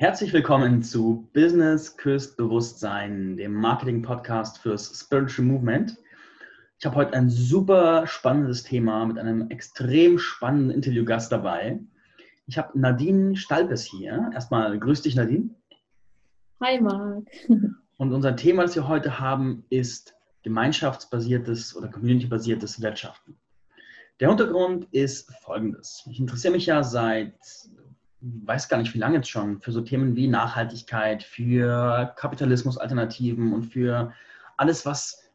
Herzlich willkommen zu Business Küsst Bewusstsein, dem Marketing-Podcast fürs Spiritual Movement. Ich habe heute ein super spannendes Thema mit einem extrem spannenden Interviewgast dabei. Ich habe Nadine Stalpes hier. Erstmal grüß dich, Nadine. Hi, Marc. Und unser Thema, das wir heute haben, ist gemeinschaftsbasiertes oder community-basiertes Wirtschaften. Der Hintergrund ist folgendes. Ich interessiere mich ja seit weiß gar nicht, wie lange jetzt schon, für so Themen wie Nachhaltigkeit, für Kapitalismusalternativen und für alles, was,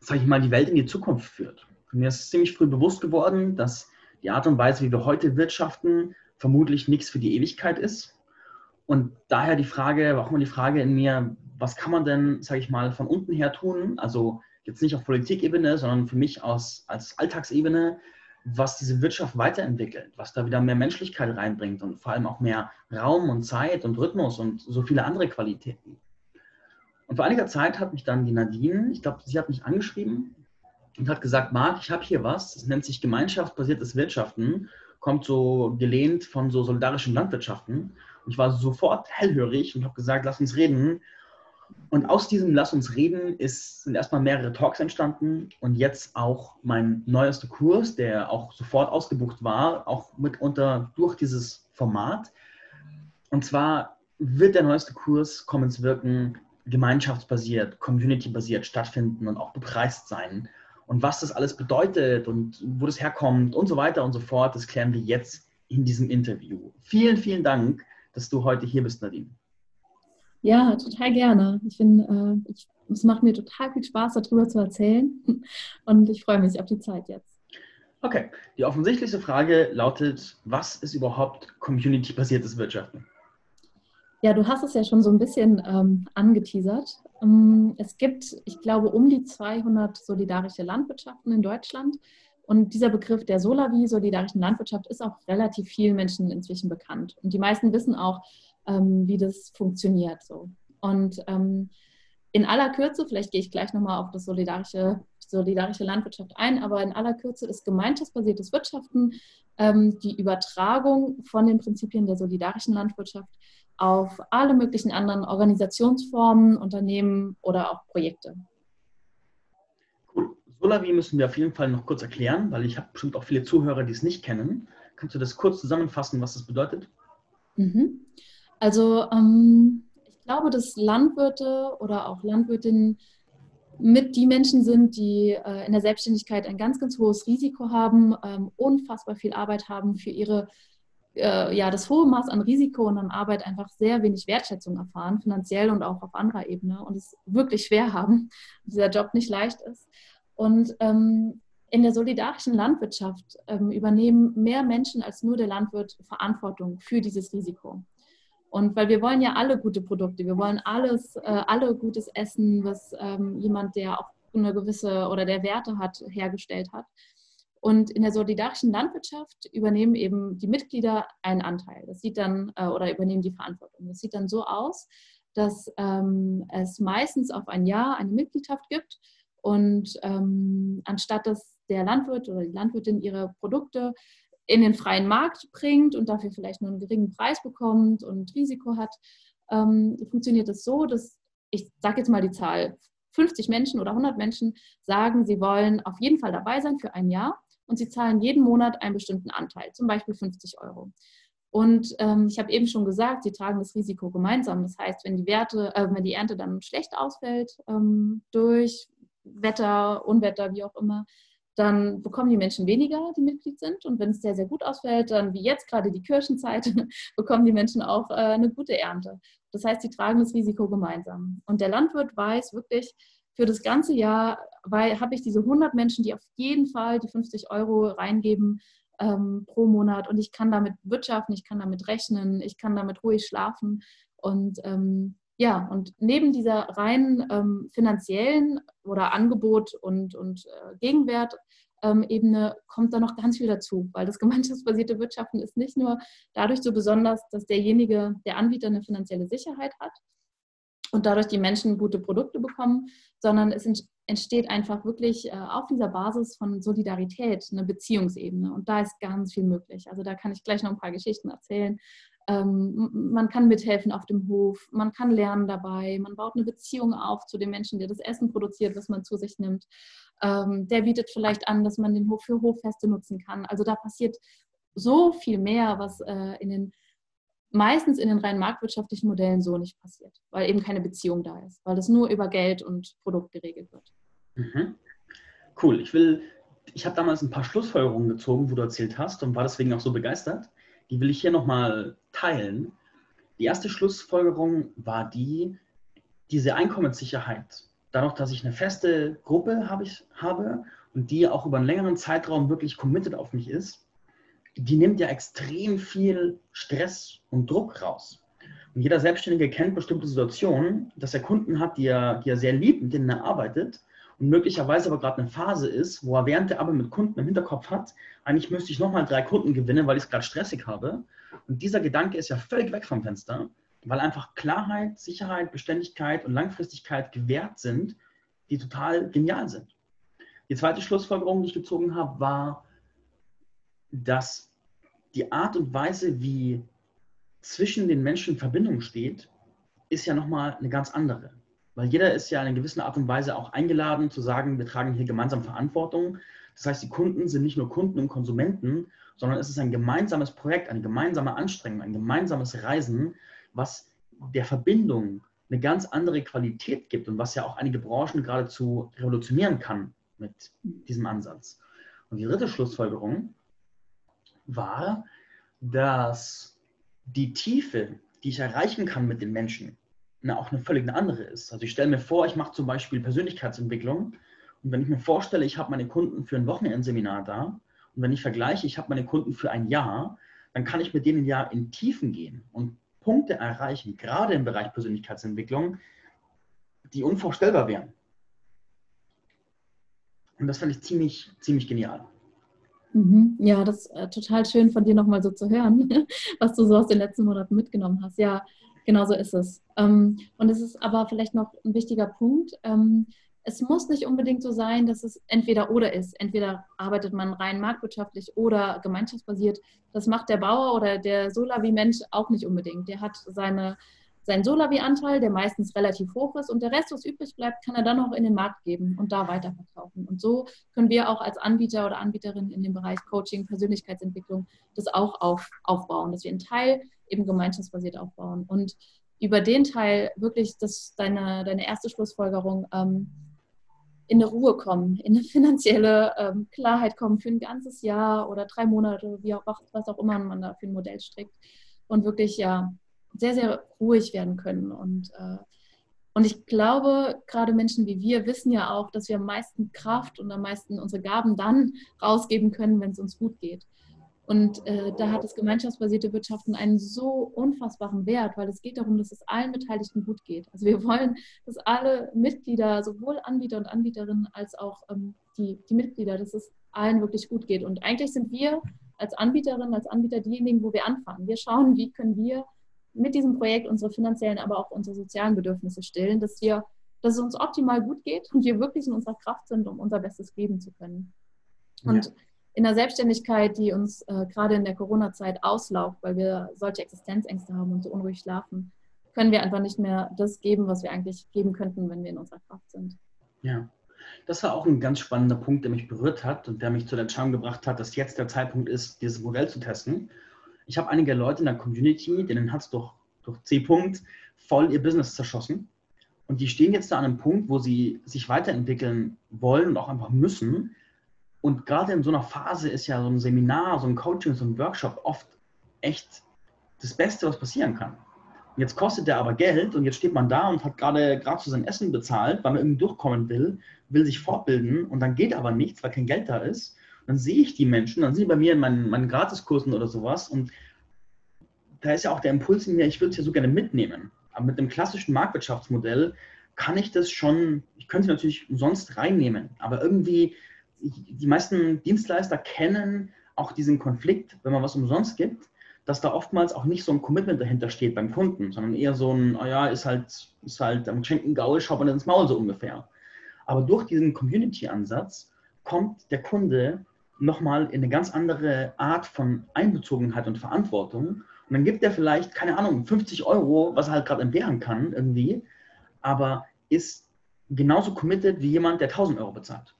sage ich mal, die Welt in die Zukunft führt. Mir ist ziemlich früh bewusst geworden, dass die Art und Weise, wie wir heute wirtschaften, vermutlich nichts für die Ewigkeit ist. Und daher die Frage, auch immer die Frage in mir, was kann man denn, sage ich mal, von unten her tun? Also jetzt nicht auf Politikebene, sondern für mich aus, als Alltagsebene, was diese Wirtschaft weiterentwickelt, was da wieder mehr Menschlichkeit reinbringt und vor allem auch mehr Raum und Zeit und Rhythmus und so viele andere Qualitäten. Und vor einiger Zeit hat mich dann die Nadine, ich glaube, sie hat mich angeschrieben und hat gesagt, Marc, ich habe hier was, das nennt sich gemeinschaftsbasiertes Wirtschaften, kommt so gelehnt von so solidarischen Landwirtschaften. Und ich war sofort hellhörig und habe gesagt, lass uns reden. Und aus diesem Lass uns reden ist, sind erstmal mehrere Talks entstanden und jetzt auch mein neuester Kurs, der auch sofort ausgebucht war, auch mitunter durch dieses Format. Und zwar wird der neueste Kurs Commons Wirken gemeinschaftsbasiert, community-basiert stattfinden und auch bepreist sein. Und was das alles bedeutet und wo das herkommt und so weiter und so fort, das klären wir jetzt in diesem Interview. Vielen, vielen Dank, dass du heute hier bist, Nadine. Ja, total gerne. Ich finde, äh, es macht mir total viel Spaß, darüber zu erzählen. Und ich freue mich auf die Zeit jetzt. Okay, die offensichtlichste Frage lautet, was ist überhaupt community-basiertes Wirtschaften? Ja, du hast es ja schon so ein bisschen ähm, angeteasert. Ähm, es gibt, ich glaube, um die 200 solidarische Landwirtschaften in Deutschland. Und dieser Begriff der Solavi, solidarischen Landwirtschaft, ist auch relativ vielen Menschen inzwischen bekannt. Und die meisten wissen auch, ähm, wie das funktioniert. So. Und ähm, in aller Kürze, vielleicht gehe ich gleich nochmal auf das solidarische, solidarische Landwirtschaft ein, aber in aller Kürze ist gemeinschaftsbasiertes Wirtschaften ähm, die Übertragung von den Prinzipien der solidarischen Landwirtschaft auf alle möglichen anderen Organisationsformen, Unternehmen oder auch Projekte. Cool. Solavi müssen wir auf jeden Fall noch kurz erklären, weil ich habe bestimmt auch viele Zuhörer, die es nicht kennen. Kannst du das kurz zusammenfassen, was das bedeutet? Mhm. Also ähm, ich glaube, dass Landwirte oder auch Landwirtinnen mit die Menschen sind, die äh, in der Selbstständigkeit ein ganz, ganz hohes Risiko haben, ähm, unfassbar viel Arbeit haben für ihre, äh, ja, das hohe Maß an Risiko und an Arbeit einfach sehr wenig Wertschätzung erfahren, finanziell und auch auf anderer Ebene und es wirklich schwer haben, dieser Job nicht leicht ist. Und ähm, in der solidarischen Landwirtschaft ähm, übernehmen mehr Menschen als nur der Landwirt Verantwortung für dieses Risiko. Und weil wir wollen ja alle gute Produkte, wir wollen alles, äh, alle gutes Essen, was ähm, jemand, der auch eine gewisse oder der Werte hat, hergestellt hat. Und in der solidarischen Landwirtschaft übernehmen eben die Mitglieder einen Anteil. Das sieht dann, äh, oder übernehmen die Verantwortung. Das sieht dann so aus, dass ähm, es meistens auf ein Jahr eine Mitgliedschaft gibt. Und ähm, anstatt dass der Landwirt oder die Landwirtin ihre Produkte in den freien Markt bringt und dafür vielleicht nur einen geringen Preis bekommt und Risiko hat, ähm, funktioniert es so, dass ich sage jetzt mal die Zahl 50 Menschen oder 100 Menschen sagen, sie wollen auf jeden Fall dabei sein für ein Jahr und sie zahlen jeden Monat einen bestimmten Anteil, zum Beispiel 50 Euro. Und ähm, ich habe eben schon gesagt, sie tragen das Risiko gemeinsam. Das heißt, wenn die Werte, äh, wenn die Ernte dann schlecht ausfällt ähm, durch Wetter, Unwetter, wie auch immer, dann bekommen die Menschen weniger, die Mitglied sind. Und wenn es sehr, sehr gut ausfällt, dann wie jetzt gerade die Kirchenzeit, bekommen die Menschen auch äh, eine gute Ernte. Das heißt, sie tragen das Risiko gemeinsam. Und der Landwirt weiß wirklich, für das ganze Jahr habe ich diese 100 Menschen, die auf jeden Fall die 50 Euro reingeben ähm, pro Monat. Und ich kann damit wirtschaften, ich kann damit rechnen, ich kann damit ruhig schlafen. Und ähm, ja, und neben dieser rein ähm, finanziellen oder Angebot und, und äh, Gegenwert ähm, Ebene kommt da noch ganz viel dazu, weil das gemeinschaftsbasierte Wirtschaften ist nicht nur dadurch so besonders, dass derjenige, der Anbieter eine finanzielle Sicherheit hat und dadurch die Menschen gute Produkte bekommen, sondern es entsteht einfach wirklich äh, auf dieser Basis von Solidarität eine Beziehungsebene und da ist ganz viel möglich. Also da kann ich gleich noch ein paar Geschichten erzählen, man kann mithelfen auf dem Hof, man kann lernen dabei, man baut eine Beziehung auf zu dem Menschen, der das Essen produziert, was man zu sich nimmt. Ähm, der bietet vielleicht an, dass man den Hof für Hoffeste nutzen kann. Also da passiert so viel mehr, was äh, in den meistens in den rein marktwirtschaftlichen Modellen so nicht passiert, weil eben keine Beziehung da ist, weil das nur über Geld und Produkt geregelt wird. Mhm. Cool. Ich will, ich habe damals ein paar Schlussfolgerungen gezogen, wo du erzählt hast und war deswegen auch so begeistert. Die will ich hier nochmal teilen. Die erste Schlussfolgerung war die, diese Einkommenssicherheit. Dadurch, dass ich eine feste Gruppe habe, ich, habe und die auch über einen längeren Zeitraum wirklich committed auf mich ist, die nimmt ja extrem viel Stress und Druck raus. Und jeder Selbstständige kennt bestimmte Situationen, dass er Kunden hat, die er, die er sehr liebt, mit denen er arbeitet möglicherweise aber gerade eine Phase ist, wo er während der Arbeit mit Kunden im Hinterkopf hat, eigentlich müsste ich nochmal drei Kunden gewinnen, weil ich es gerade stressig habe. Und dieser Gedanke ist ja völlig weg vom Fenster, weil einfach Klarheit, Sicherheit, Beständigkeit und Langfristigkeit gewährt sind, die total genial sind. Die zweite Schlussfolgerung, die ich gezogen habe, war, dass die Art und Weise, wie zwischen den Menschen Verbindung steht, ist ja nochmal eine ganz andere. Weil jeder ist ja in einer gewissen Art und Weise auch eingeladen zu sagen, wir tragen hier gemeinsam Verantwortung. Das heißt, die Kunden sind nicht nur Kunden und Konsumenten, sondern es ist ein gemeinsames Projekt, eine gemeinsame Anstrengung, ein gemeinsames Reisen, was der Verbindung eine ganz andere Qualität gibt und was ja auch einige Branchen geradezu revolutionieren kann mit diesem Ansatz. Und die dritte Schlussfolgerung war, dass die Tiefe, die ich erreichen kann mit den Menschen, eine, auch eine völlig andere ist. Also ich stelle mir vor, ich mache zum Beispiel Persönlichkeitsentwicklung und wenn ich mir vorstelle, ich habe meine Kunden für ein Wochenendseminar da und wenn ich vergleiche, ich habe meine Kunden für ein Jahr, dann kann ich mit denen ja in Tiefen gehen und Punkte erreichen, gerade im Bereich Persönlichkeitsentwicklung, die unvorstellbar wären. Und das fand ich ziemlich, ziemlich genial. Mhm. Ja, das ist äh, total schön von dir nochmal so zu hören, was du so aus den letzten Monaten mitgenommen hast. Ja, genau so ist es. Ähm, und es ist aber vielleicht noch ein wichtiger Punkt. Ähm, es muss nicht unbedingt so sein, dass es entweder oder ist. Entweder arbeitet man rein marktwirtschaftlich oder gemeinschaftsbasiert. Das macht der Bauer oder der Solavi-Mensch auch nicht unbedingt. Der hat seine seinen Solavi-Anteil, der meistens relativ hoch ist, und der Rest, was übrig bleibt, kann er dann noch in den Markt geben und da weiterverkaufen. Und so können wir auch als Anbieter oder Anbieterin in dem Bereich Coaching, Persönlichkeitsentwicklung das auch auf, aufbauen, dass wir einen Teil eben gemeinschaftsbasiert aufbauen. Und über den Teil wirklich, das deine, deine erste Schlussfolgerung, ähm, in eine Ruhe kommen, in eine finanzielle ähm, Klarheit kommen für ein ganzes Jahr oder drei Monate, wie auch, was auch immer man da für ein Modell strickt. Und wirklich ja sehr, sehr ruhig werden können. Und, äh, und ich glaube, gerade Menschen wie wir wissen ja auch, dass wir am meisten Kraft und am meisten unsere Gaben dann rausgeben können, wenn es uns gut geht. Und äh, da hat das gemeinschaftsbasierte Wirtschaften einen so unfassbaren Wert, weil es geht darum, dass es allen Beteiligten gut geht. Also wir wollen, dass alle Mitglieder, sowohl Anbieter und Anbieterinnen als auch ähm, die, die Mitglieder, dass es allen wirklich gut geht. Und eigentlich sind wir als Anbieterinnen, als Anbieter diejenigen, wo wir anfangen. Wir schauen, wie können wir mit diesem Projekt unsere finanziellen, aber auch unsere sozialen Bedürfnisse stillen, dass wir, dass es uns optimal gut geht und wir wirklich in unserer Kraft sind, um unser Bestes geben zu können. Und ja. In der Selbstständigkeit, die uns äh, gerade in der Corona-Zeit auslaugt, weil wir solche Existenzängste haben und so unruhig schlafen, können wir einfach nicht mehr das geben, was wir eigentlich geben könnten, wenn wir in unserer Kraft sind. Ja, das war auch ein ganz spannender Punkt, der mich berührt hat und der mich zu der Entscheidung gebracht hat, dass jetzt der Zeitpunkt ist, dieses Modell zu testen ich habe einige Leute in der Community, denen hat es durch, durch C-Punkt voll ihr Business zerschossen. Und die stehen jetzt da an einem Punkt, wo sie sich weiterentwickeln wollen und auch einfach müssen. Und gerade in so einer Phase ist ja so ein Seminar, so ein Coaching, so ein Workshop oft echt das Beste, was passieren kann. Jetzt kostet der aber Geld und jetzt steht man da und hat gerade gerade zu sein Essen bezahlt, weil man irgendwie durchkommen will, will sich fortbilden und dann geht aber nichts, weil kein Geld da ist dann sehe ich die Menschen, dann sind die bei mir in meinen, meinen Gratiskursen oder sowas und da ist ja auch der Impuls in mir, ich würde es ja so gerne mitnehmen. Aber mit dem klassischen Marktwirtschaftsmodell kann ich das schon, ich könnte es natürlich umsonst reinnehmen, aber irgendwie, die meisten Dienstleister kennen auch diesen Konflikt, wenn man was umsonst gibt, dass da oftmals auch nicht so ein Commitment dahinter steht beim Kunden, sondern eher so ein, oh ja, ist halt, ist halt am geschenkten Gaul, schaut man ins Maul so ungefähr. Aber durch diesen Community-Ansatz kommt der Kunde nochmal in eine ganz andere Art von Einbezogenheit und Verantwortung. Und dann gibt er vielleicht, keine Ahnung, 50 Euro, was er halt gerade entbehren kann irgendwie, aber ist genauso committed wie jemand, der 1000 Euro bezahlt.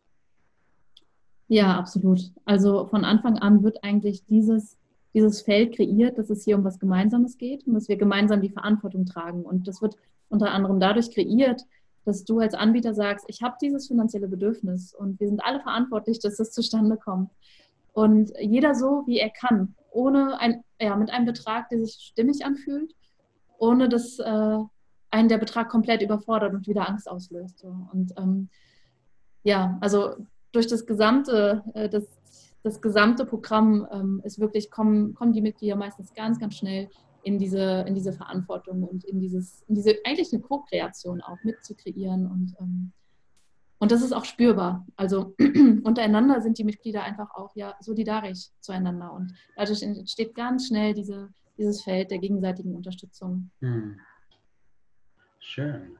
Ja, absolut. Also von Anfang an wird eigentlich dieses, dieses Feld kreiert, dass es hier um was Gemeinsames geht und dass wir gemeinsam die Verantwortung tragen. Und das wird unter anderem dadurch kreiert, dass du als Anbieter sagst, ich habe dieses finanzielle Bedürfnis und wir sind alle verantwortlich, dass das zustande kommt. Und jeder so, wie er kann, ohne ein, ja, mit einem Betrag, der sich stimmig anfühlt, ohne dass äh, einen der Betrag komplett überfordert und wieder Angst auslöst. So. Und ähm, ja, also durch das gesamte, äh, das, das gesamte Programm ähm, ist wirklich, kommen, kommen die Mitglieder meistens ganz, ganz schnell in diese, in diese Verantwortung und in dieses, in diese eigentlich eine Co-Kreation auch mitzukreieren und ähm, und das ist auch spürbar. Also untereinander sind die Mitglieder einfach auch ja solidarisch zueinander. Und dadurch entsteht ganz schnell diese, dieses Feld der gegenseitigen Unterstützung. Hm. Schön.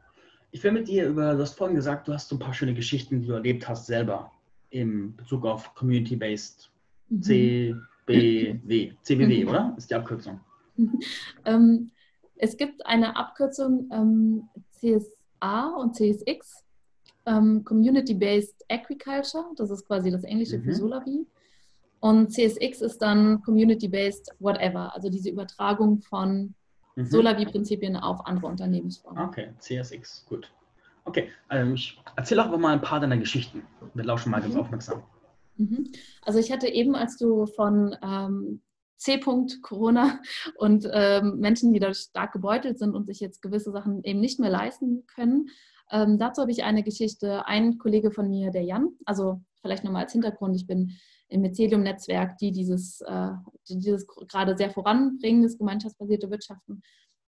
Ich will mit dir über, du hast vorhin gesagt, du hast so ein paar schöne Geschichten, die du erlebt hast selber im Bezug auf Community-Based mhm. CBW. CBW, mhm. oder? Ist die Abkürzung. ähm, es gibt eine Abkürzung ähm, CSA und CSX ähm, Community-Based Agriculture, das ist quasi das Englische mhm. für Solavi. Und CSX ist dann Community-Based Whatever, also diese Übertragung von mhm. Solavi-Prinzipien auf andere Unternehmensformen. Okay, CSX, gut. Okay, ähm, ich erzähle auch mal ein paar deiner Geschichten. Wir lauschen mal mhm. ganz aufmerksam. Mhm. Also ich hatte eben, als du von ähm, C. Corona und ähm, Menschen, die dadurch stark gebeutelt sind und sich jetzt gewisse Sachen eben nicht mehr leisten können, ähm, dazu habe ich eine Geschichte. Ein Kollege von mir, der Jan, also vielleicht nochmal als Hintergrund, ich bin im Mycelium-Netzwerk, die dieses, äh, die dieses gerade sehr voranbringen, das gemeinschaftsbasierte Wirtschaften.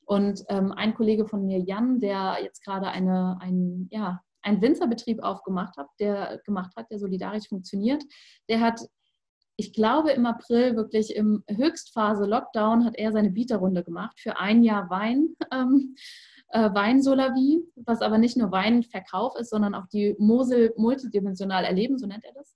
Und ähm, ein Kollege von mir, Jan, der jetzt gerade eine, ein, ja, einen Winzerbetrieb aufgemacht hat, der gemacht hat, der solidarisch funktioniert, der hat ich glaube, im April, wirklich im Höchstphase Lockdown, hat er seine Bieterrunde gemacht für ein Jahr Wein. Ähm, äh, Weinsolavi, was aber nicht nur Weinverkauf ist, sondern auch die Mosel multidimensional erleben, so nennt er das.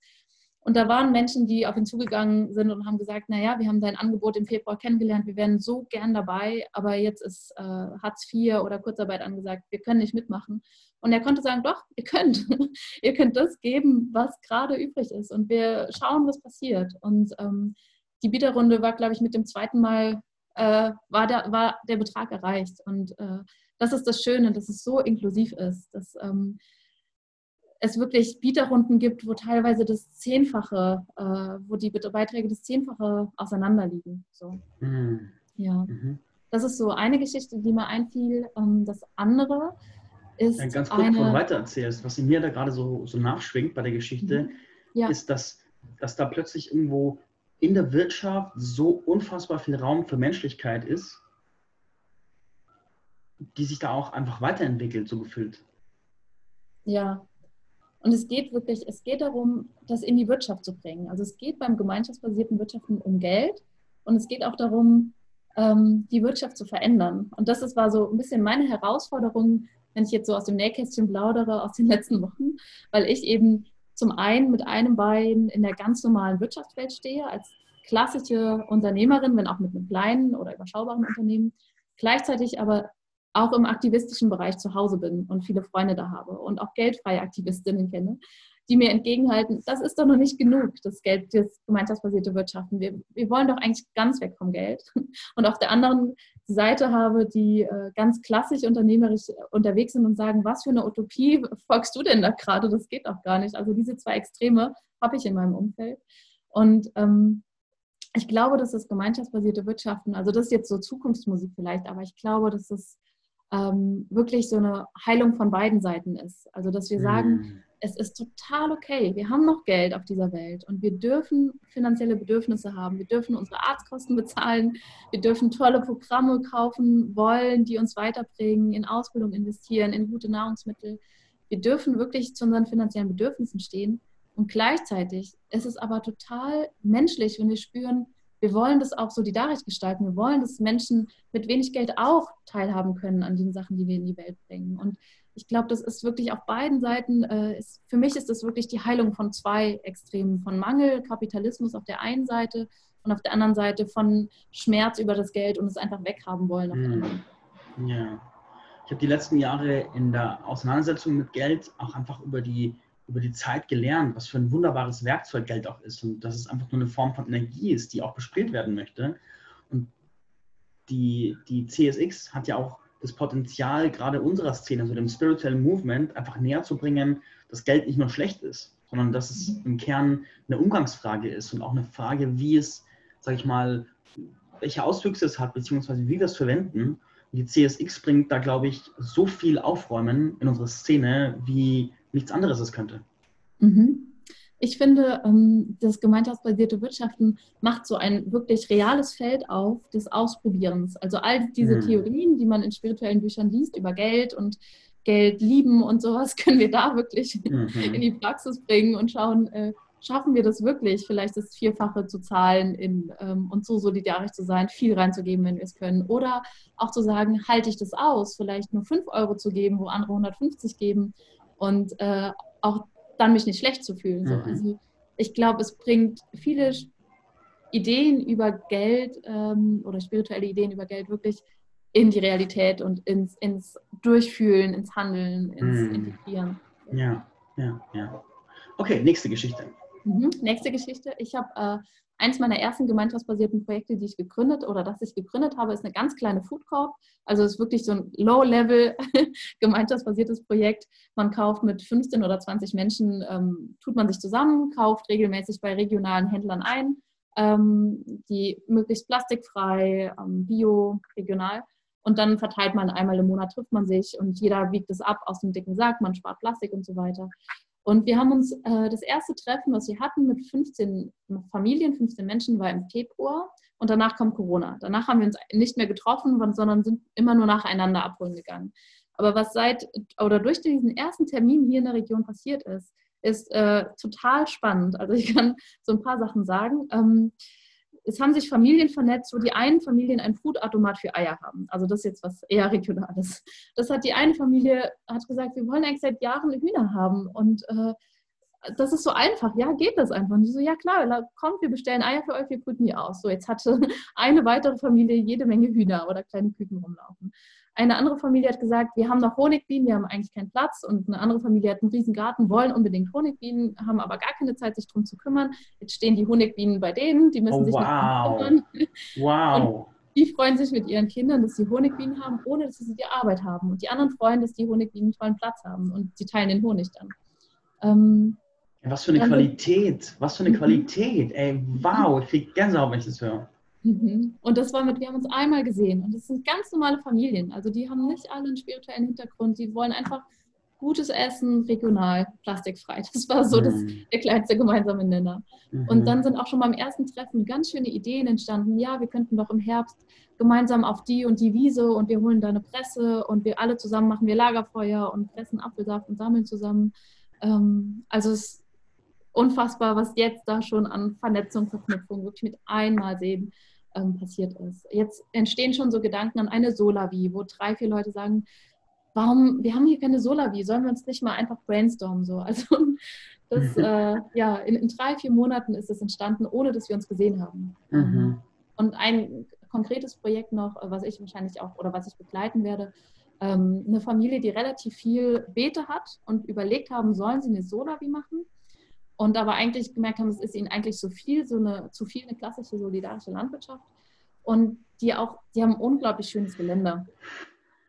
Und da waren Menschen, die auf ihn zugegangen sind und haben gesagt, naja, wir haben dein Angebot im Februar kennengelernt, wir wären so gern dabei, aber jetzt ist äh, Hartz IV oder Kurzarbeit angesagt, wir können nicht mitmachen. Und er konnte sagen, doch, ihr könnt. ihr könnt das geben, was gerade übrig ist. Und wir schauen, was passiert. Und ähm, die Bieterrunde war, glaube ich, mit dem zweiten Mal, äh, war, der, war der Betrag erreicht. Und äh, das ist das Schöne, dass es so inklusiv ist, dass ähm, es wirklich Bieterrunden gibt, wo teilweise das Zehnfache, äh, wo die Beiträge das Zehnfache auseinanderliegen. So. Mhm. Ja. Mhm. Das ist so eine Geschichte, die mir einfiel. Ähm, das andere ist. Ja, ganz kurz, bevor du weiter erzählst, was in mir da gerade so, so nachschwingt bei der Geschichte, mhm. ja. ist, dass, dass da plötzlich irgendwo in der Wirtschaft so unfassbar viel Raum für Menschlichkeit ist die sich da auch einfach weiterentwickelt, so gefühlt. Ja. Und es geht wirklich, es geht darum, das in die Wirtschaft zu bringen. Also es geht beim gemeinschaftsbasierten Wirtschaften um Geld und es geht auch darum, ähm, die Wirtschaft zu verändern. Und das ist, war so ein bisschen meine Herausforderung, wenn ich jetzt so aus dem Nähkästchen plaudere aus den letzten Wochen, weil ich eben zum einen mit einem Bein in der ganz normalen Wirtschaftswelt stehe, als klassische Unternehmerin, wenn auch mit einem kleinen oder überschaubaren Unternehmen, gleichzeitig aber auch im aktivistischen Bereich zu Hause bin und viele Freunde da habe und auch geldfreie Aktivistinnen kenne, die mir entgegenhalten, das ist doch noch nicht genug, das Geld, das gemeinschaftsbasierte Wirtschaften. Wir, wir wollen doch eigentlich ganz weg vom Geld. Und auf der anderen Seite habe, die äh, ganz klassisch unternehmerisch unterwegs sind und sagen, was für eine Utopie folgst du denn da gerade? Das geht doch gar nicht. Also diese zwei Extreme habe ich in meinem Umfeld. Und ähm, ich glaube, dass das gemeinschaftsbasierte Wirtschaften, also das ist jetzt so Zukunftsmusik vielleicht, aber ich glaube, dass es ähm, wirklich so eine Heilung von beiden Seiten ist. Also dass wir sagen, mhm. es ist total okay, wir haben noch Geld auf dieser Welt und wir dürfen finanzielle Bedürfnisse haben, wir dürfen unsere Arztkosten bezahlen, wir dürfen tolle Programme kaufen wollen, die uns weiterbringen, in Ausbildung investieren, in gute Nahrungsmittel. Wir dürfen wirklich zu unseren finanziellen Bedürfnissen stehen. Und gleichzeitig ist es aber total menschlich, wenn wir spüren, wir wollen das auch solidarisch gestalten. Wir wollen, dass Menschen mit wenig Geld auch teilhaben können an den Sachen, die wir in die Welt bringen. Und ich glaube, das ist wirklich auf beiden Seiten, äh, ist, für mich ist das wirklich die Heilung von zwei Extremen, von Mangel, Kapitalismus auf der einen Seite und auf der anderen Seite von Schmerz über das Geld und es einfach weghaben wollen. Mhm. Ja. Ich habe die letzten Jahre in der Auseinandersetzung mit Geld auch einfach über die, über die Zeit gelernt, was für ein wunderbares Werkzeug Geld auch ist und dass es einfach nur eine Form von Energie ist, die auch bespielt werden möchte. Und die, die CSX hat ja auch das Potenzial, gerade unserer Szene, also dem Spiritual Movement, einfach näher zu bringen, dass Geld nicht nur schlecht ist, sondern dass es im Kern eine Umgangsfrage ist und auch eine Frage, wie es, sage ich mal, welche Auswüchse es hat, beziehungsweise wie wir es verwenden. Die CSX bringt da, glaube ich, so viel Aufräumen in unsere Szene, wie nichts anderes es könnte. Mhm. Ich finde, ähm, das gemeinschaftsbasierte Wirtschaften macht so ein wirklich reales Feld auf des Ausprobierens. Also all diese mhm. Theorien, die man in spirituellen Büchern liest über Geld und Geld lieben und sowas, können wir da wirklich mhm. in die Praxis bringen und schauen, äh, schaffen wir das wirklich, vielleicht das Vierfache zu zahlen in, ähm, und so solidarisch zu sein, viel reinzugeben, wenn wir es können. Oder auch zu sagen, halte ich das aus, vielleicht nur 5 Euro zu geben, wo andere 150 geben. Und äh, auch dann mich nicht schlecht zu fühlen. Mhm. Also ich glaube, es bringt viele Ideen über Geld ähm, oder spirituelle Ideen über Geld wirklich in die Realität und ins, ins Durchfühlen, ins Handeln, ins mhm. Integrieren. Ja, ja, ja. Okay, nächste Geschichte. Mhm. Nächste Geschichte. Ich habe äh, eins meiner ersten gemeinschaftsbasierten Projekte, die ich gegründet oder das ich gegründet habe, ist eine ganz kleine Food Corp. Also es ist wirklich so ein Low-Level gemeinschaftsbasiertes Projekt. Man kauft mit 15 oder 20 Menschen, ähm, tut man sich zusammen, kauft regelmäßig bei regionalen Händlern ein, ähm, die möglichst plastikfrei, ähm, bio, regional. Und dann verteilt man einmal im Monat, trifft man sich und jeder wiegt es ab aus dem dicken Sack, man spart Plastik und so weiter. Und wir haben uns äh, das erste Treffen, was wir hatten mit 15 Familien, 15 Menschen, war im Februar. Und danach kam Corona. Danach haben wir uns nicht mehr getroffen, sondern sind immer nur nacheinander abholen gegangen. Aber was seit oder durch diesen ersten Termin hier in der Region passiert ist, ist äh, total spannend. Also ich kann so ein paar Sachen sagen. Ähm, es haben sich Familien vernetzt, wo die einen Familien ein Foodautomat für Eier haben. Also das ist jetzt was eher regionales. Das hat die eine Familie hat gesagt, wir wollen eigentlich seit Jahren Hühner haben und äh, das ist so einfach. Ja, geht das einfach? Und die so, ja klar, kommt, wir bestellen Eier für euch, wir brüten die aus. So, jetzt hatte eine weitere Familie jede Menge Hühner oder kleine Küken rumlaufen. Eine andere Familie hat gesagt, wir haben noch Honigbienen, wir haben eigentlich keinen Platz. Und eine andere Familie hat einen riesen Garten, wollen unbedingt Honigbienen, haben aber gar keine Zeit, sich darum zu kümmern. Jetzt stehen die Honigbienen bei denen, die müssen oh, sich wow. kümmern. Wow. Und die freuen sich mit ihren Kindern, dass sie Honigbienen haben, ohne dass sie die Arbeit haben. Und die anderen freuen, dass die Honigbienen tollen Platz haben und sie teilen den Honig dann. Ähm, was für eine Qualität, was für eine mhm. Qualität. Ey, wow, ich kriege Gänsehaut, wenn ich das höre. Mhm. Und das war mit, wir haben uns einmal gesehen und das sind ganz normale Familien. Also die haben nicht alle einen spirituellen Hintergrund, die wollen einfach gutes Essen, regional, plastikfrei. Das war so mhm. das, der kleinste gemeinsame Nenner. Mhm. Und dann sind auch schon beim ersten Treffen ganz schöne Ideen entstanden. Ja, wir könnten doch im Herbst gemeinsam auf die und die Wiese und wir holen da eine Presse und wir alle zusammen machen wir Lagerfeuer und pressen Apfelsaft und sammeln zusammen. Ähm, also es ist unfassbar, was jetzt da schon an Vernetzung, Verknüpfung wirklich mit einmal sehen ähm, passiert ist. Jetzt entstehen schon so Gedanken an eine Solavi, wo drei, vier Leute sagen, warum, wir haben hier keine Solavi, sollen wir uns nicht mal einfach brainstormen so. Also das, mhm. äh, ja, in, in, drei, vier Monaten ist es entstanden, ohne dass wir uns gesehen haben. Mhm. Und ein konkretes Projekt noch, was ich wahrscheinlich auch oder was ich begleiten werde, ähm, eine Familie, die relativ viel Beete hat und überlegt haben, sollen sie eine Solavi machen? Und aber eigentlich gemerkt haben, es ist ihnen eigentlich so viel, so eine, zu viel eine klassische solidarische Landwirtschaft. Und die auch, die haben unglaublich schönes Gelände.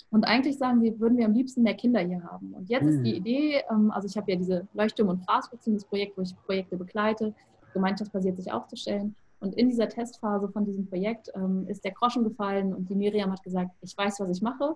Und eigentlich sagen wir, würden wir am liebsten mehr Kinder hier haben. Und jetzt mhm. ist die hm. Idee, ähm, also ich habe ja diese Leuchtturm- und das Projekt, wo ich Projekte begleite, gemeinschaftsbasiert sich aufzustellen. Und in dieser Testphase von diesem Projekt ähm, ist der Groschen gefallen und die Miriam hat gesagt, ich weiß, was ich mache.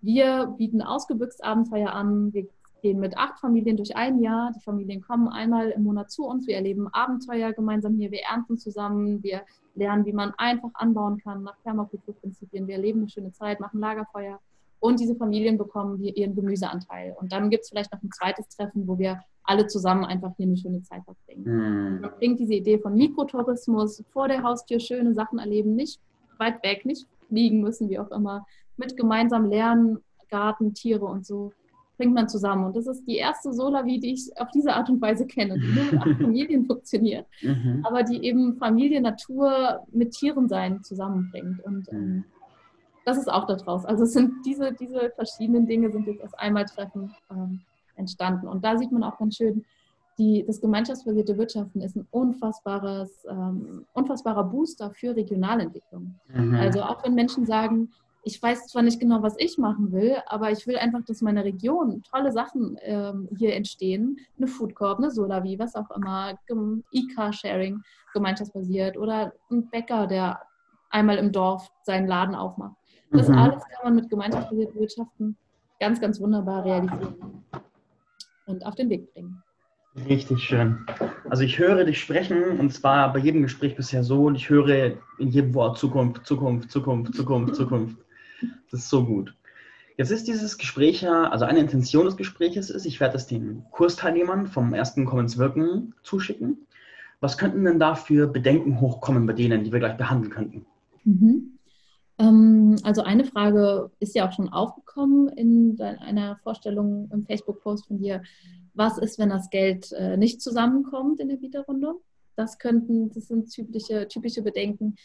Wir bieten ausgebüxt Abenteuer an. Wir gehen mit acht Familien durch ein Jahr. Die Familien kommen einmal im Monat zu uns. Wir erleben Abenteuer gemeinsam hier. Wir ernten zusammen. Wir lernen, wie man einfach anbauen kann nach Permakulturprinzipien. Wir erleben eine schöne Zeit, machen Lagerfeuer. Und diese Familien bekommen hier ihren Gemüseanteil. Und dann gibt es vielleicht noch ein zweites Treffen, wo wir alle zusammen einfach hier eine schöne Zeit verbringen. Mhm. Man bringt diese Idee von Mikrotourismus, vor der Haustür schöne Sachen erleben, nicht weit weg, nicht fliegen müssen, wie auch immer, mit gemeinsam lernen, Garten, Tiere und so bringt man zusammen. Und das ist die erste Solavie, die ich auf diese Art und Weise kenne, die nur mit acht Familien funktioniert, mhm. aber die eben Familie, Natur mit Tierensein zusammenbringt. Und ähm, mhm. das ist auch daraus. Also es sind diese, diese verschiedenen Dinge sind jetzt aus Einmaltreffen ähm, entstanden. Und da sieht man auch ganz schön, die, das gemeinschaftsbasierte Wirtschaften ist ein unfassbares, ähm, unfassbarer Booster für Regionalentwicklung. Mhm. Also auch wenn Menschen sagen, ich weiß zwar nicht genau, was ich machen will, aber ich will einfach, dass meine Region tolle Sachen ähm, hier entstehen. Eine Food Corp, eine Solavi, was auch immer, E-Car-Sharing, gemeinschaftsbasiert oder ein Bäcker, der einmal im Dorf seinen Laden aufmacht. Das mhm. alles kann man mit gemeinschaftsbasierten Wirtschaften ganz, ganz wunderbar realisieren und auf den Weg bringen. Richtig schön. Also ich höre dich sprechen und zwar bei jedem Gespräch bisher so und ich höre in jedem Wort Zukunft, Zukunft, Zukunft, Zukunft, Zukunft. Das ist so gut. Jetzt ist dieses Gespräch ja, also eine Intention des Gespräches ist, ich werde es den Kursteilnehmern vom ersten Commons Wirken zuschicken. Was könnten denn da für Bedenken hochkommen bei denen, die wir gleich behandeln könnten? Mhm. Ähm, also eine Frage ist ja auch schon aufgekommen in einer Vorstellung im Facebook-Post von dir. Was ist, wenn das Geld äh, nicht zusammenkommt in der Bieterrunde? Das könnten, das sind typische, typische Bedenken.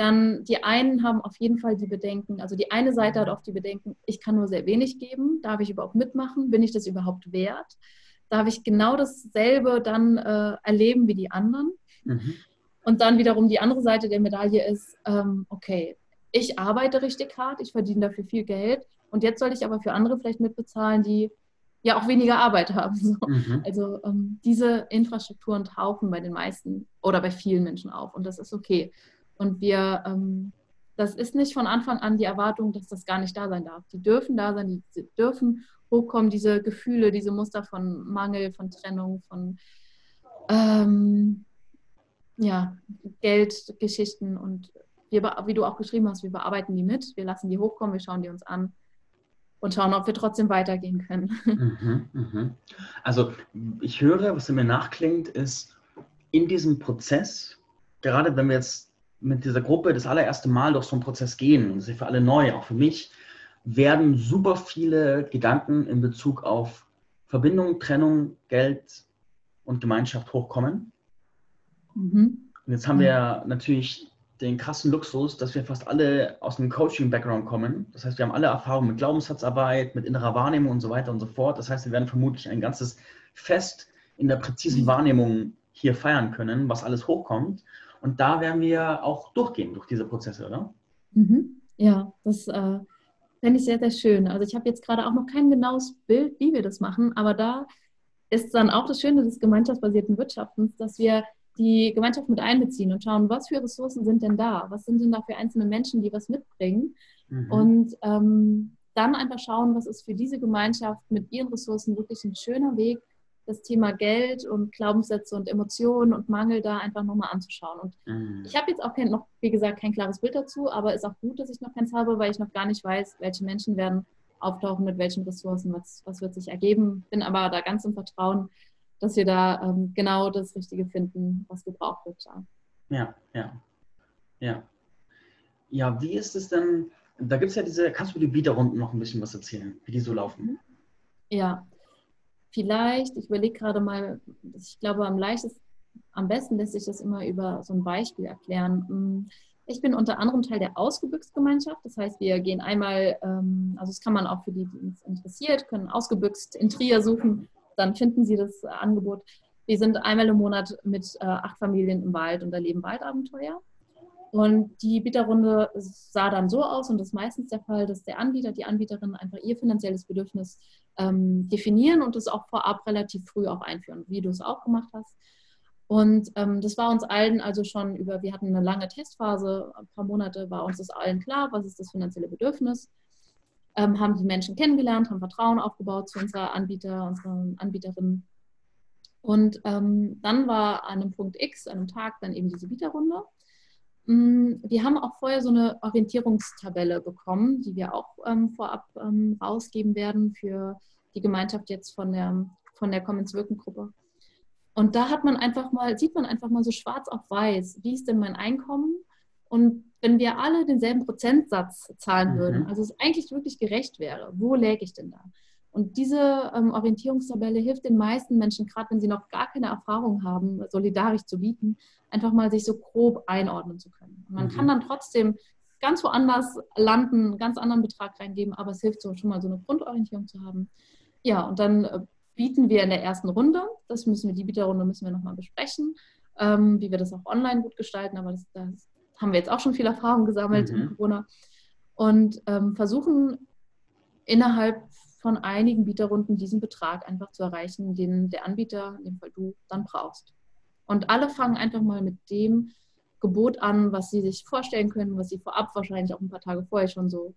Dann die einen haben auf jeden Fall die Bedenken, also die eine Seite hat oft die Bedenken, ich kann nur sehr wenig geben, darf ich überhaupt mitmachen, bin ich das überhaupt wert? Darf ich genau dasselbe dann äh, erleben wie die anderen? Mhm. Und dann wiederum die andere Seite der Medaille ist, ähm, okay, ich arbeite richtig hart, ich verdiene dafür viel Geld und jetzt soll ich aber für andere vielleicht mitbezahlen, die ja auch weniger Arbeit haben. So. Mhm. Also ähm, diese Infrastrukturen tauchen bei den meisten oder bei vielen Menschen auf und das ist okay. Und wir, ähm, das ist nicht von Anfang an die Erwartung, dass das gar nicht da sein darf. Die dürfen da sein, die dürfen hochkommen, diese Gefühle, diese Muster von Mangel, von Trennung, von ähm, ja, Geldgeschichten und wir, wie du auch geschrieben hast, wir bearbeiten die mit, wir lassen die hochkommen, wir schauen die uns an und schauen, ob wir trotzdem weitergehen können. Mhm, mh. Also ich höre, was in mir nachklingt, ist in diesem Prozess, gerade wenn wir jetzt mit dieser Gruppe das allererste Mal durch so einen Prozess gehen, das ist für alle neu, auch für mich, werden super viele Gedanken in Bezug auf Verbindung, Trennung, Geld und Gemeinschaft hochkommen. Mhm. Und jetzt haben wir natürlich den krassen Luxus, dass wir fast alle aus einem Coaching-Background kommen. Das heißt, wir haben alle Erfahrungen mit Glaubenssatzarbeit, mit innerer Wahrnehmung und so weiter und so fort. Das heißt, wir werden vermutlich ein ganzes Fest in der präzisen Wahrnehmung hier feiern können, was alles hochkommt. Und da werden wir auch durchgehen durch diese Prozesse, oder? Mhm. Ja, das äh, fände ich sehr, sehr schön. Also ich habe jetzt gerade auch noch kein genaues Bild, wie wir das machen, aber da ist dann auch das Schöne des gemeinschaftsbasierten Wirtschaftens, dass wir die Gemeinschaft mit einbeziehen und schauen, was für Ressourcen sind denn da? Was sind denn da für einzelne Menschen, die was mitbringen? Mhm. Und ähm, dann einfach schauen, was ist für diese Gemeinschaft mit ihren Ressourcen wirklich ein schöner Weg, das Thema Geld und Glaubenssätze und Emotionen und Mangel da einfach nochmal anzuschauen. Und mhm. ich habe jetzt auch kein, noch, wie gesagt, kein klares Bild dazu, aber ist auch gut, dass ich noch keins habe, weil ich noch gar nicht weiß, welche Menschen werden auftauchen, mit welchen Ressourcen, was, was wird sich ergeben. Bin aber da ganz im Vertrauen, dass wir da ähm, genau das Richtige finden, was gebraucht wird. Ja, ja, ja. Ja, wie ist es denn? Da gibt es ja diese, kannst du die Bieterrunden noch ein bisschen was erzählen, wie die so laufen? Ja, vielleicht, ich überlege gerade mal, ich glaube, am leichtesten, am besten lässt sich das immer über so ein Beispiel erklären. Hm, ich bin unter anderem Teil der Ausgebüxt-Gemeinschaft. Das heißt, wir gehen einmal, ähm, also das kann man auch für die, die es interessiert, können Ausgebüxt in Trier suchen dann finden Sie das Angebot. Wir sind einmal im Monat mit äh, acht Familien im Wald und erleben Waldabenteuer. Und die Bieterrunde sah dann so aus, und das ist meistens der Fall, dass der Anbieter, die Anbieterin einfach ihr finanzielles Bedürfnis ähm, definieren und es auch vorab relativ früh auch einführen, wie du es auch gemacht hast. Und ähm, das war uns allen also schon über, wir hatten eine lange Testphase, ein paar Monate war uns das allen klar, was ist das finanzielle Bedürfnis ähm, haben die Menschen kennengelernt, haben Vertrauen aufgebaut zu unserer Anbieter, unseren Anbieterinnen. Und ähm, dann war an einem Punkt X, an einem Tag, dann eben diese Bieterrunde. Mm, wir haben auch vorher so eine Orientierungstabelle bekommen, die wir auch ähm, vorab ähm, rausgeben werden für die Gemeinschaft jetzt von der, von der Commons Wirkengruppe. Und da hat man einfach mal, sieht man einfach mal so schwarz auf weiß, wie ist denn mein Einkommen und wenn wir alle denselben Prozentsatz zahlen mhm. würden, also es eigentlich wirklich gerecht wäre, wo läge ich denn da? Und diese ähm, Orientierungstabelle hilft den meisten Menschen, gerade wenn sie noch gar keine Erfahrung haben, solidarisch zu bieten, einfach mal sich so grob einordnen zu können. Und man mhm. kann dann trotzdem ganz woanders landen, einen ganz anderen Betrag reingeben, aber es hilft so schon mal so eine Grundorientierung zu haben. Ja, und dann äh, bieten wir in der ersten Runde, das müssen wir, die Bieterrunde müssen wir nochmal besprechen, ähm, wie wir das auch online gut gestalten, aber das, das, haben wir jetzt auch schon viel Erfahrung gesammelt mhm. in Corona und ähm, versuchen innerhalb von einigen Bieterrunden diesen Betrag einfach zu erreichen, den der Anbieter, in dem Fall du, dann brauchst. Und alle fangen einfach mal mit dem Gebot an, was sie sich vorstellen können, was sie vorab wahrscheinlich auch ein paar Tage vorher schon so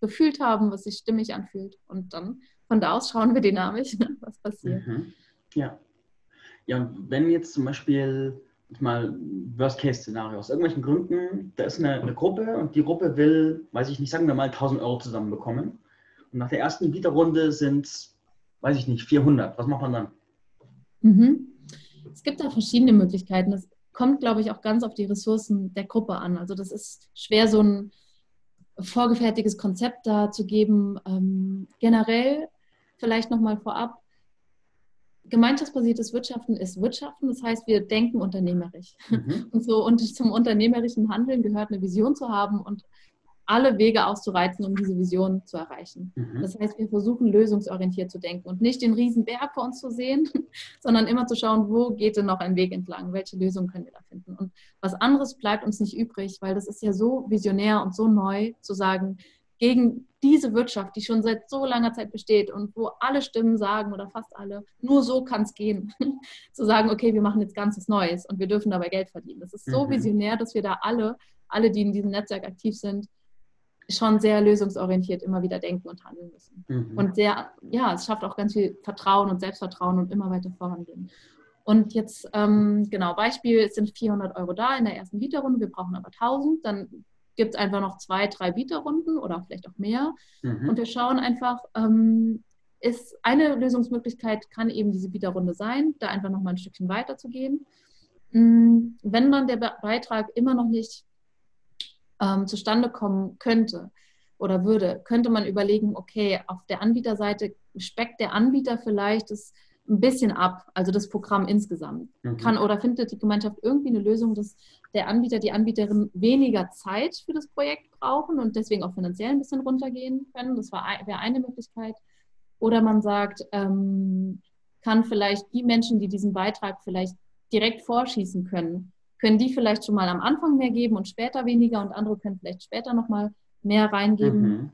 gefühlt haben, was sich stimmig anfühlt. Und dann von da aus schauen wir dynamisch, was passiert. Mhm. Ja. Ja, wenn jetzt zum Beispiel mal Worst-Case-Szenario aus irgendwelchen Gründen, da ist eine, eine, Gruppe und die Gruppe will, weiß ich nicht, sagen wir mal 1000 Euro zusammenbekommen. Und nach der ersten Bieterrunde sind es, weiß ich nicht, 400. Was macht man dann? Mhm. Es gibt da verschiedene Möglichkeiten. Das kommt, glaube ich, auch ganz auf die Ressourcen der Gruppe an. Also das ist schwer, so ein vorgefertigtes Konzept da zu geben. Ähm, generell vielleicht nochmal vorab, gemeinschaftsbasiertes Wirtschaften ist Wirtschaften, das heißt, wir denken unternehmerisch. Mhm. Und so und zum unternehmerischen Handeln gehört eine Vision zu haben und alle Wege auszureizen, um diese Vision zu erreichen. Mhm. Das heißt, wir versuchen lösungsorientiert zu denken und nicht den riesen Berg vor uns zu sehen, sondern immer zu schauen, wo geht denn noch ein Weg entlang, welche Lösung können wir da finden. Und was anderes bleibt uns nicht übrig, weil das ist ja so visionär und so neu zu sagen, gegen diese Wirtschaft, die schon seit so langer Zeit besteht und wo alle Stimmen sagen oder fast alle, nur so kann es gehen, zu sagen, okay, wir machen jetzt ganzes Neues und wir dürfen dabei Geld verdienen. Das ist so mhm. visionär, dass wir da alle, alle, die in diesem Netzwerk aktiv sind, schon sehr lösungsorientiert immer wieder denken und handeln müssen. Mhm. Und sehr, ja, es schafft auch ganz viel Vertrauen und Selbstvertrauen und immer weiter vorangehen. Und jetzt, ähm, genau, Beispiel, es sind 400 Euro da in der ersten Bieterrunde, wir brauchen aber 1000, dann gibt es einfach noch zwei, drei Bieterrunden oder vielleicht auch mehr. Mhm. Und wir schauen einfach, ähm, ist eine Lösungsmöglichkeit, kann eben diese Bieterrunde sein, da einfach noch mal ein Stückchen weiter zu gehen. Mm, wenn dann der Beitrag immer noch nicht ähm, zustande kommen könnte oder würde, könnte man überlegen, okay, auf der Anbieterseite speckt der Anbieter vielleicht das ein bisschen ab, also das Programm insgesamt. Mhm. Kann oder findet die Gemeinschaft irgendwie eine Lösung, dass der Anbieter, die Anbieterin weniger Zeit für das Projekt brauchen und deswegen auch finanziell ein bisschen runtergehen können. Das wäre eine Möglichkeit. Oder man sagt, ähm, kann vielleicht die Menschen, die diesen Beitrag vielleicht direkt vorschießen können, können die vielleicht schon mal am Anfang mehr geben und später weniger und andere können vielleicht später nochmal mehr reingeben. Mhm.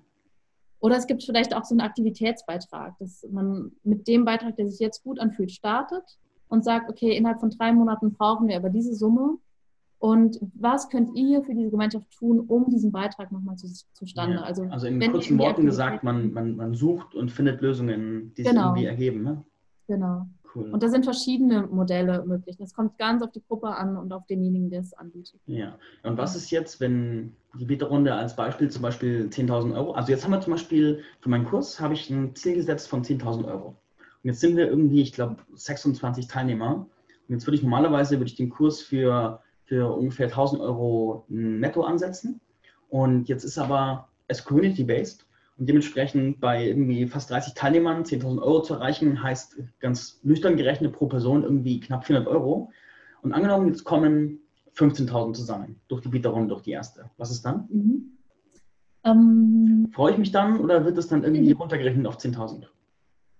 Oder es gibt vielleicht auch so einen Aktivitätsbeitrag, dass man mit dem Beitrag, der sich jetzt gut anfühlt, startet und sagt, okay, innerhalb von drei Monaten brauchen wir aber diese Summe. Und was könnt ihr für diese Gemeinschaft tun, um diesen Beitrag nochmal zu, zustande? Ja, also, also in kurzen Worten gesagt, man, man, man sucht und findet Lösungen, die sich genau. irgendwie ergeben. Ne? Genau. Cool. Und da sind verschiedene Modelle möglich. Das kommt ganz auf die Gruppe an und auf denjenigen, der es anbietet. Ja. Und was ist jetzt, wenn die Bieterrunde als Beispiel zum Beispiel 10.000 Euro, also jetzt haben wir zum Beispiel für meinen Kurs habe ich ein Ziel gesetzt von 10.000 Euro. Und jetzt sind wir irgendwie, ich glaube, 26 Teilnehmer. Und jetzt würde ich normalerweise würde ich den Kurs für, für ungefähr 1.000 Euro netto ansetzen. Und jetzt ist aber es community-based und dementsprechend bei irgendwie fast 30 Teilnehmern 10.000 Euro zu erreichen, heißt ganz nüchtern gerechnet pro Person irgendwie knapp 400 Euro. Und angenommen, jetzt kommen 15.000 zusammen durch die Bieterrunde, durch die erste. Was ist dann? Mhm. Ähm, Freue ich mich dann oder wird es dann irgendwie runtergerechnet auf 10.000?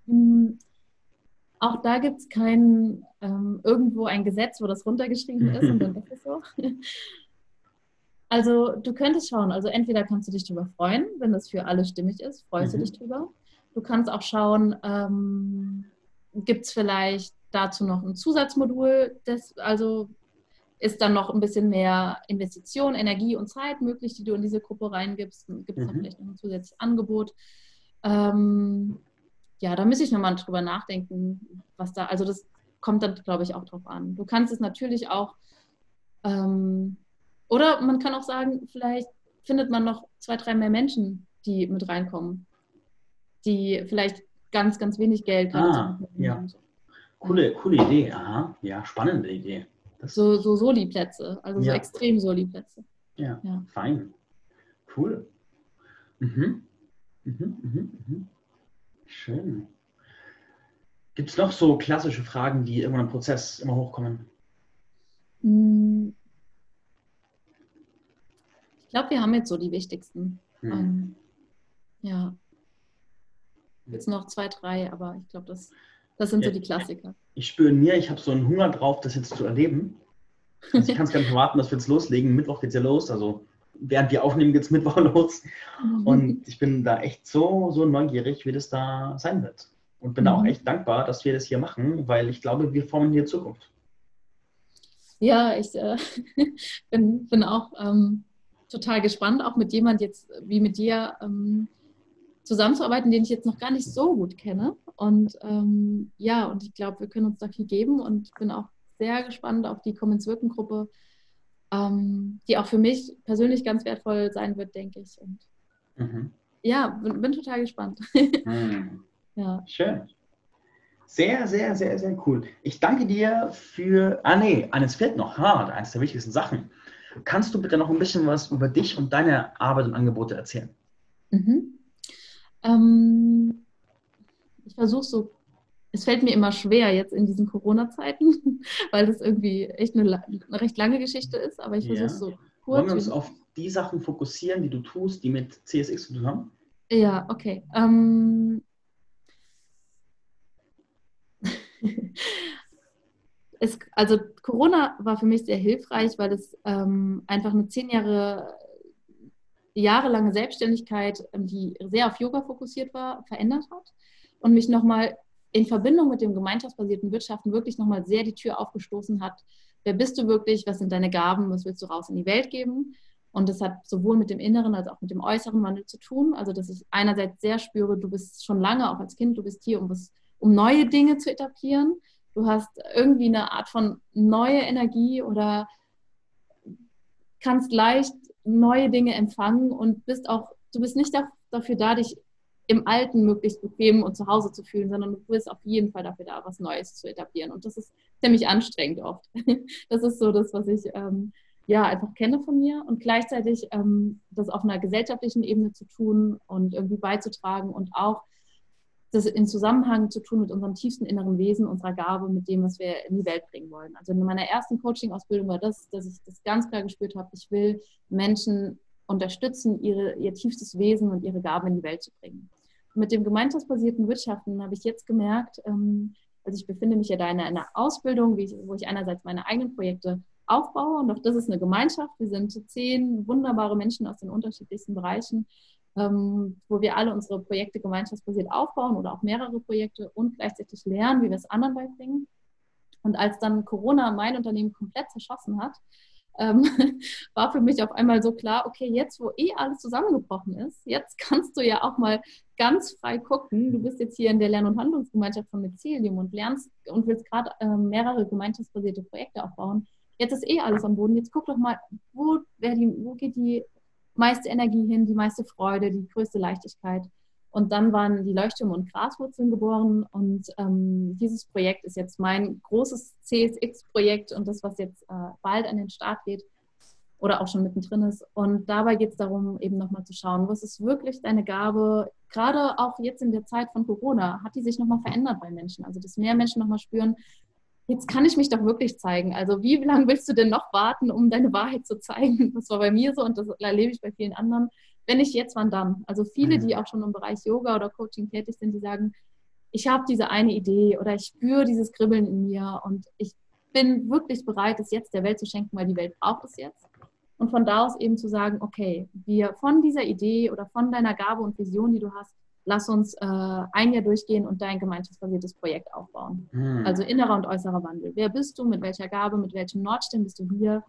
Mhm. Auch da gibt es kein ähm, irgendwo ein Gesetz, wo das runtergeschrieben ist und dann ist es so. Also du könntest schauen, also entweder kannst du dich darüber freuen, wenn das für alle stimmig ist, freust mhm. du dich drüber. Du kannst auch schauen, ähm, gibt es vielleicht dazu noch ein Zusatzmodul, das also ist dann noch ein bisschen mehr Investition, Energie und Zeit möglich, die du in diese Gruppe reingibst. Gibt es mhm. vielleicht noch ein zusätzliches Angebot. Ähm, ja, da müsste ich nochmal drüber nachdenken, was da, also das kommt dann, glaube ich, auch drauf an. Du kannst es natürlich auch ähm, oder man kann auch sagen, vielleicht findet man noch zwei, drei mehr Menschen, die mit reinkommen, die vielleicht ganz, ganz wenig Geld ah, ja. Coole, coole Idee, aha. Ja, spannende Idee. Das so so Soli-Plätze, also ja. so extrem Soli-Plätze. Ja, ja, fein. Cool. Mhm. Mhm, mhm, mhm. Schön. Gibt es noch so klassische Fragen, die irgendwann im Prozess immer hochkommen? Ich glaube, wir haben jetzt so die wichtigsten. Hm. Ähm, ja. Jetzt noch zwei, drei, aber ich glaube, das, das sind ja, so die Klassiker. Ich spüre in mir, ich habe so einen Hunger drauf, das jetzt zu erleben. Also ich kann es gar nicht erwarten, dass wir jetzt loslegen. Mittwoch geht es ja los. Also während wir aufnehmen, geht es Mittwoch los. Mhm. Und ich bin da echt so, so neugierig, wie das da sein wird. Und bin mhm. da auch echt dankbar, dass wir das hier machen, weil ich glaube, wir formen hier Zukunft. Ja, ich äh, bin, bin auch ähm, total gespannt, auch mit jemand jetzt wie mit dir ähm, zusammenzuarbeiten, den ich jetzt noch gar nicht so gut kenne. Und ähm, ja, und ich glaube, wir können uns da viel geben und bin auch sehr gespannt auf die Commons Wirken Gruppe, ähm, die auch für mich persönlich ganz wertvoll sein wird, denke ich. Und mhm. ja, bin, bin, total gespannt. Mhm. ja. Schön. Sehr, sehr, sehr, sehr cool. Ich danke dir für. Ah, nee, eines fehlt noch. Ha, eines der wichtigsten Sachen. Kannst du bitte noch ein bisschen was über dich und deine Arbeit und Angebote erzählen? Mhm. Ähm, ich versuche so es fällt mir immer schwer jetzt in diesen Corona-Zeiten, weil das irgendwie echt eine, eine, recht lange Geschichte ist, aber ich versuche so kurz. Wollen wir uns auf die Sachen fokussieren, die du tust, die mit CSX zu tun haben? Ja, okay. Ähm es, also Corona war für mich sehr hilfreich, weil es ähm, einfach eine zehn Jahre jahrelange Selbstständigkeit, ähm, die sehr auf Yoga fokussiert war, verändert hat und mich nochmal in Verbindung mit dem gemeinschaftsbasierten Wirtschaften wirklich nochmal sehr die Tür aufgestoßen hat. Wer bist du wirklich? Was sind deine Gaben? Was willst du raus in die Welt geben? Und das hat sowohl mit dem inneren als auch mit dem äußeren Wandel zu tun. Also, dass ich einerseits sehr spüre, du bist schon lange, auch als Kind, du bist hier, um, was, um neue Dinge zu etablieren. Du hast irgendwie eine Art von neue Energie oder kannst leicht neue Dinge empfangen und bist auch, du bist nicht dafür da, dich im Alten möglichst bequem und zu Hause zu fühlen, sondern du bist auf jeden Fall dafür da, was Neues zu etablieren. Und das ist ziemlich anstrengend oft. Das ist so das, was ich ähm, ja einfach kenne von mir und gleichzeitig ähm, das auf einer gesellschaftlichen Ebene zu tun und irgendwie beizutragen und auch das in Zusammenhang zu tun mit unserem tiefsten inneren Wesen, unserer Gabe, mit dem, was wir in die Welt bringen wollen. Also in meiner ersten Coaching-Ausbildung war das, dass ich das ganz klar gespürt habe, ich will Menschen unterstützen, ihre, ihr tiefstes Wesen und ihre Gabe in die Welt zu bringen mit dem gemeinschaftsbasierten Wirtschaften habe ich jetzt gemerkt, ähm, also ich befinde mich ja da in einer Ausbildung, wo ich einerseits meine eigenen Projekte aufbaue und auch das ist eine Gemeinschaft. Wir sind zehn wunderbare Menschen aus den unterschiedlichsten Bereichen, ähm, wo wir alle unsere Projekte gemeinschaftsbasiert aufbauen oder auch mehrere Projekte und gleichzeitig lernen, wie wir es anderen beibringen. Und als dann Corona mein Unternehmen komplett zerschossen hat, ähm, war für mich auf einmal so klar, okay, jetzt wo eh alles zusammengebrochen ist, jetzt kannst du ja auch mal ganz frei gucken. Du bist jetzt hier in der Lern- und Handlungsgemeinschaft von Mycelium und lernst und willst gerade ähm, mehrere gemeinschaftsbasierte Projekte aufbauen. Jetzt ist eh alles am Boden. Jetzt guck doch mal, wo, die, wo geht die meiste Energie hin, die meiste Freude, die größte Leichtigkeit. Und dann waren die Leuchttürme und Graswurzeln geboren. Und ähm, dieses Projekt ist jetzt mein großes CSX-Projekt und das, was jetzt äh, bald an den Start geht oder auch schon mittendrin ist. Und dabei geht es darum, eben nochmal zu schauen, was ist wirklich deine Gabe, gerade auch jetzt in der Zeit von Corona, hat die sich nochmal verändert bei Menschen? Also, dass mehr Menschen nochmal spüren, jetzt kann ich mich doch wirklich zeigen. Also, wie lange willst du denn noch warten, um deine Wahrheit zu zeigen? Das war bei mir so und das erlebe ich bei vielen anderen wenn nicht jetzt, wann dann? Also viele, die mhm. auch schon im Bereich Yoga oder Coaching tätig sind, die sagen, ich habe diese eine Idee oder ich spüre dieses Kribbeln in mir und ich bin wirklich bereit, es jetzt der Welt zu schenken, weil die Welt braucht es jetzt. Und von da aus eben zu sagen, okay, wir von dieser Idee oder von deiner Gabe und Vision, die du hast, lass uns äh, ein Jahr durchgehen und dein gemeinschaftsbasiertes Projekt aufbauen. Mhm. Also innerer und äußerer Wandel. Wer bist du, mit welcher Gabe, mit welchem Nordstern bist du hier?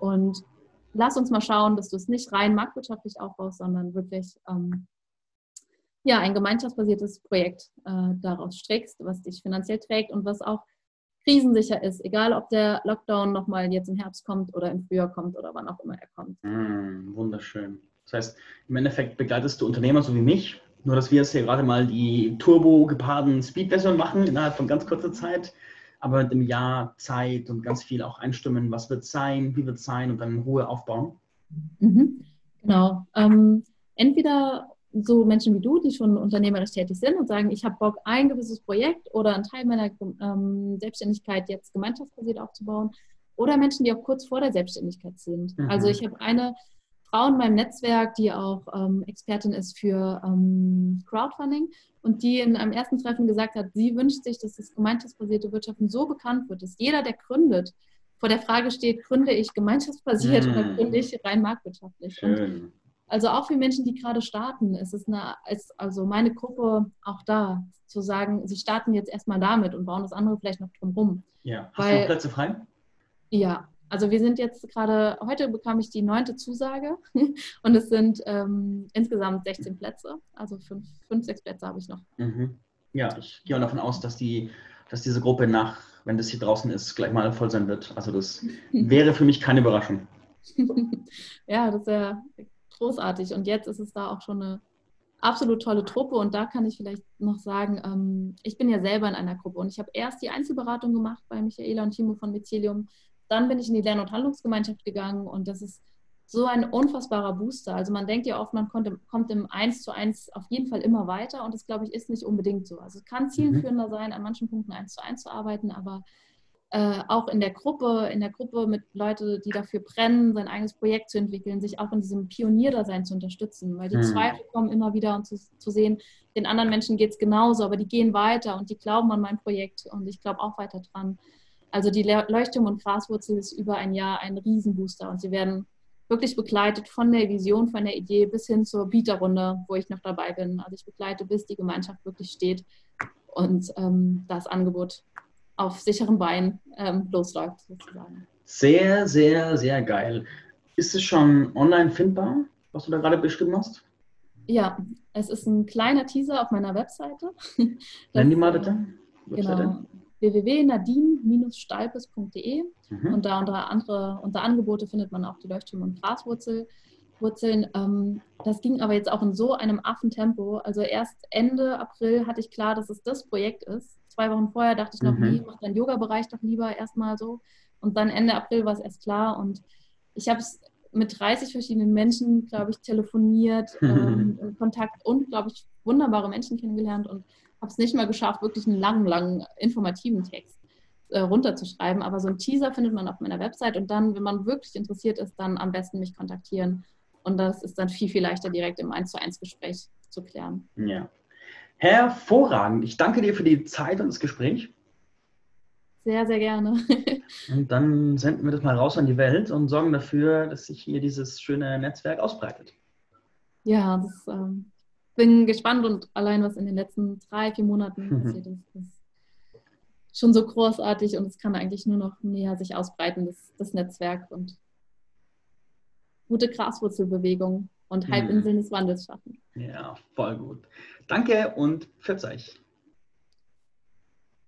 Und lass uns mal schauen, dass du es nicht rein marktwirtschaftlich aufbaust, sondern wirklich ähm, ja, ein gemeinschaftsbasiertes Projekt äh, daraus strickst, was dich finanziell trägt und was auch krisensicher ist, egal ob der Lockdown nochmal jetzt im Herbst kommt oder im Frühjahr kommt oder wann auch immer er kommt. Mm, wunderschön. Das heißt, im Endeffekt begleitest du Unternehmer so wie mich, nur dass wir jetzt hier gerade mal die turbo-gepaarten Speed-Version machen innerhalb von ganz kurzer Zeit aber mit einem Jahr Zeit und ganz viel auch einstimmen, was wird sein, wie wird sein und dann in Ruhe aufbauen? Mhm. Genau. Ähm, entweder so Menschen wie du, die schon unternehmerisch tätig sind und sagen, ich habe Bock, ein gewisses Projekt oder einen Teil meiner ähm, Selbstständigkeit jetzt gemeinschaftsbasiert aufzubauen. Oder Menschen, die auch kurz vor der Selbstständigkeit sind. Mhm. Also ich habe eine Frau in meinem Netzwerk, die auch ähm, Expertin ist für ähm, Crowdfunding und die in einem ersten Treffen gesagt hat, sie wünscht sich, dass das gemeinschaftsbasierte Wirtschaften so bekannt wird, dass jeder, der gründet, vor der Frage steht, gründe ich gemeinschaftsbasiert mhm. oder gründe ich rein marktwirtschaftlich. Also auch für Menschen, die gerade starten, ist es eine, ist also meine Gruppe auch da, zu sagen, sie starten jetzt erstmal damit und bauen das andere vielleicht noch drumherum. Ja, hast Weil, du noch Plätze frei? Ja, also wir sind jetzt gerade, heute bekam ich die neunte Zusage und es sind ähm, insgesamt 16 Plätze, also fünf, fünf sechs Plätze habe ich noch. Mhm. Ja, ich gehe davon aus, dass, die, dass diese Gruppe nach, wenn das hier draußen ist, gleich mal voll sein wird. Also das wäre für mich keine Überraschung. ja, das wäre großartig. Und jetzt ist es da auch schon eine absolut tolle Truppe. Und da kann ich vielleicht noch sagen, ähm, ich bin ja selber in einer Gruppe und ich habe erst die Einzelberatung gemacht bei Michaela und Timo von Mycelium. Dann bin ich in die Lern- und Handlungsgemeinschaft gegangen und das ist so ein unfassbarer Booster. Also man denkt ja oft, man konnte, kommt im 1 zu 1 auf jeden Fall immer weiter und das, glaube ich, ist nicht unbedingt so. Also es kann mhm. zielführender sein, an manchen Punkten 1 zu 1 zu arbeiten, aber äh, auch in der Gruppe, in der Gruppe mit Leuten, die dafür brennen, sein eigenes Projekt zu entwickeln, sich auch in diesem Pionierdasein zu unterstützen. Weil die mhm. Zweifel kommen immer wieder und zu, zu sehen, den anderen Menschen geht es genauso, aber die gehen weiter und die glauben an mein Projekt und ich glaube auch weiter dran. Also die Leuchtturm und Graswurzel ist über ein Jahr ein Riesenbooster und sie werden wirklich begleitet von der Vision, von der Idee bis hin zur Bieterrunde, wo ich noch dabei bin. Also ich begleite, bis die Gemeinschaft wirklich steht und ähm, das Angebot auf sicheren Beinen ähm, losläuft, sozusagen. Sehr, sehr, sehr geil. Ist es schon online findbar, was du da gerade beschrieben hast? Ja, es ist ein kleiner Teaser auf meiner Webseite. Nenn die mal bitte. Genau, www.nadine-stalpes.de mhm. und da unter, andere, unter Angebote findet man auch die Leuchttürme und Graswurzel. Wurzeln. Ähm, das ging aber jetzt auch in so einem Affentempo. Also erst Ende April hatte ich klar, dass es das Projekt ist zwei Wochen vorher dachte ich noch, mhm. nee, mach deinen Yoga-Bereich doch lieber erstmal so. Und dann Ende April war es erst klar. Und ich habe es mit 30 verschiedenen Menschen, glaube ich, telefoniert, ähm, Kontakt und, glaube ich, wunderbare Menschen kennengelernt und habe es nicht mal geschafft, wirklich einen langen, langen informativen Text äh, runterzuschreiben. Aber so ein Teaser findet man auf meiner Website und dann, wenn man wirklich interessiert ist, dann am besten mich kontaktieren. Und das ist dann viel, viel leichter direkt im 1 zu 1 Gespräch zu klären. Ja, Hervorragend. Ich danke dir für die Zeit und das Gespräch. Sehr, sehr gerne. und dann senden wir das mal raus an die Welt und sorgen dafür, dass sich hier dieses schöne Netzwerk ausbreitet. Ja, das ähm, bin gespannt und allein was in den letzten drei, vier Monaten passiert ist, ist schon so großartig und es kann eigentlich nur noch näher sich ausbreiten, das, das Netzwerk und gute Graswurzelbewegung und Halbinseln des Wandels schaffen. Ja, voll gut. Danke und pfiat euch.